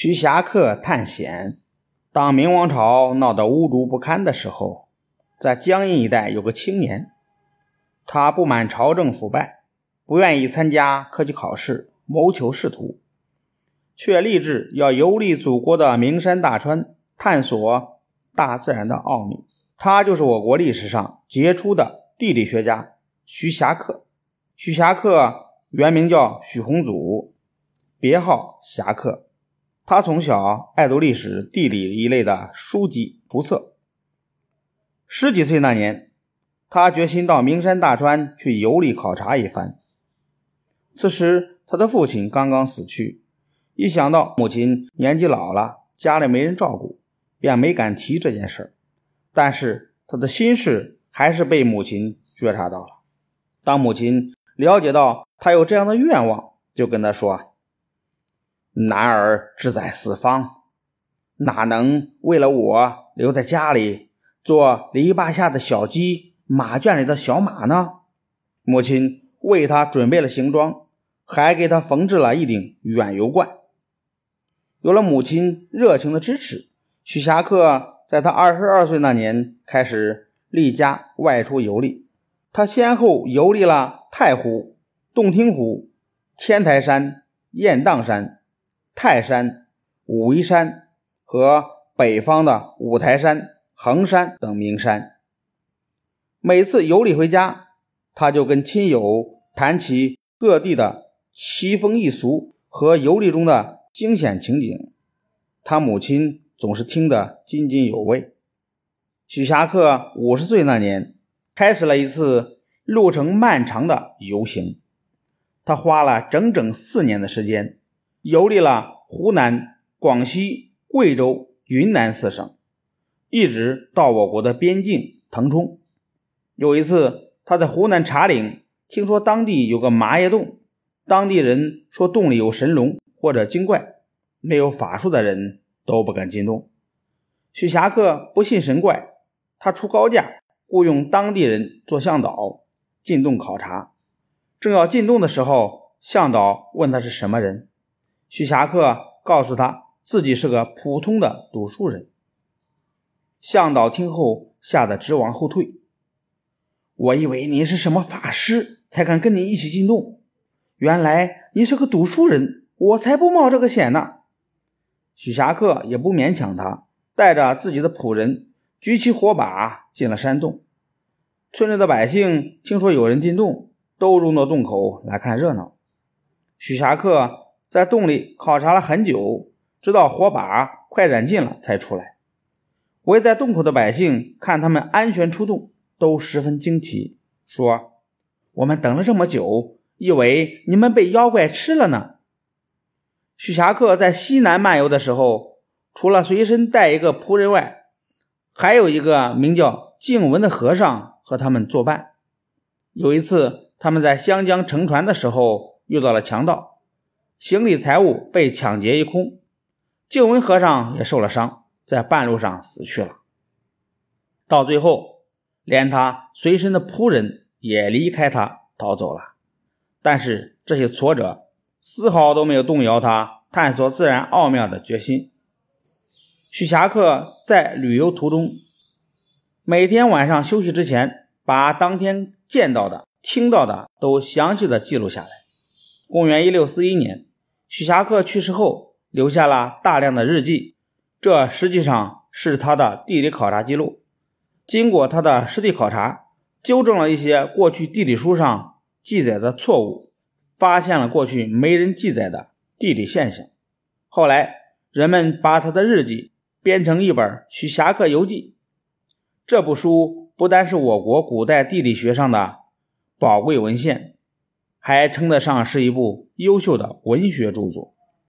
徐霞客探险。当明王朝闹得污浊不堪的时候，在江阴一带有个青年，他不满朝政腐败，不愿意参加科举考试，谋求仕途，却立志要游历祖国的名山大川，探索大自然的奥秘。他就是我国历史上杰出的地理学家徐霞客。徐霞客原名叫许宏祖，别号侠客。他从小爱读历史、地理一类的书籍图册。十几岁那年，他决心到名山大川去游历考察一番。此时，他的父亲刚刚死去，一想到母亲年纪老了，家里没人照顾，便没敢提这件事但是他的心事还是被母亲觉察到了。当母亲了解到他有这样的愿望，就跟他说：“男儿志在四方，哪能为了我留在家里做篱笆下的小鸡，马圈里的小马呢？”母亲为他准备了行装，还给他缝制了一顶远游冠。有了母亲热情的支持，许霞客在他二十二岁那年开始离家外出游历。他先后游历了太湖、洞庭湖、天台山、雁荡山、泰山、武夷山和北方的五台山、衡山等名山。每次游历回家，他就跟亲友谈起各地的奇风异俗和游历中的惊险情景，他母亲总是听得津津有味。许霞客五十岁那年。开始了一次路程漫长的游行，他花了整整四年的时间，游历了湖南、广西、贵州、云南四省，一直到我国的边境腾冲。有一次，他在湖南茶陵听说当地有个麻叶洞，当地人说洞里有神龙或者精怪，没有法术的人都不敢进洞。许霞客不信神怪，他出高价。雇佣当地人做向导进洞考察，正要进洞的时候，向导问他是什么人，许霞客告诉他自己是个普通的读书人。向导听后吓得直往后退。我以为你是什么法师，才敢跟你一起进洞，原来你是个读书人，我才不冒这个险呢。许霞客也不勉强他，带着自己的仆人。举起火把进了山洞，村里的百姓听说有人进洞，都涌到洞口来看热闹。许霞客在洞里考察了很久，直到火把快燃尽了才出来。围在洞口的百姓看他们安全出洞，都十分惊奇，说：“我们等了这么久，以为你们被妖怪吃了呢。”许霞客在西南漫游的时候，除了随身带一个仆人外，还有一个名叫静文的和尚和他们作伴。有一次，他们在湘江乘船的时候遇到了强盗，行李财物被抢劫一空，静文和尚也受了伤，在半路上死去了。到最后，连他随身的仆人也离开他逃走了。但是这些挫折丝毫都没有动摇他探索自然奥妙的决心。许霞客在旅游途中，每天晚上休息之前，把当天见到的、听到的都详细的记录下来。公元一六四一年，许霞客去世后，留下了大量的日记，这实际上是他的地理考察记录。经过他的实地考察，纠正了一些过去地理书上记载的错误，发现了过去没人记载的地理现象。后来，人们把他的日记。编成一本《许霞客游记》，这部书不单是我国古代地理学上的宝贵文献，还称得上是一部优秀的文学著作。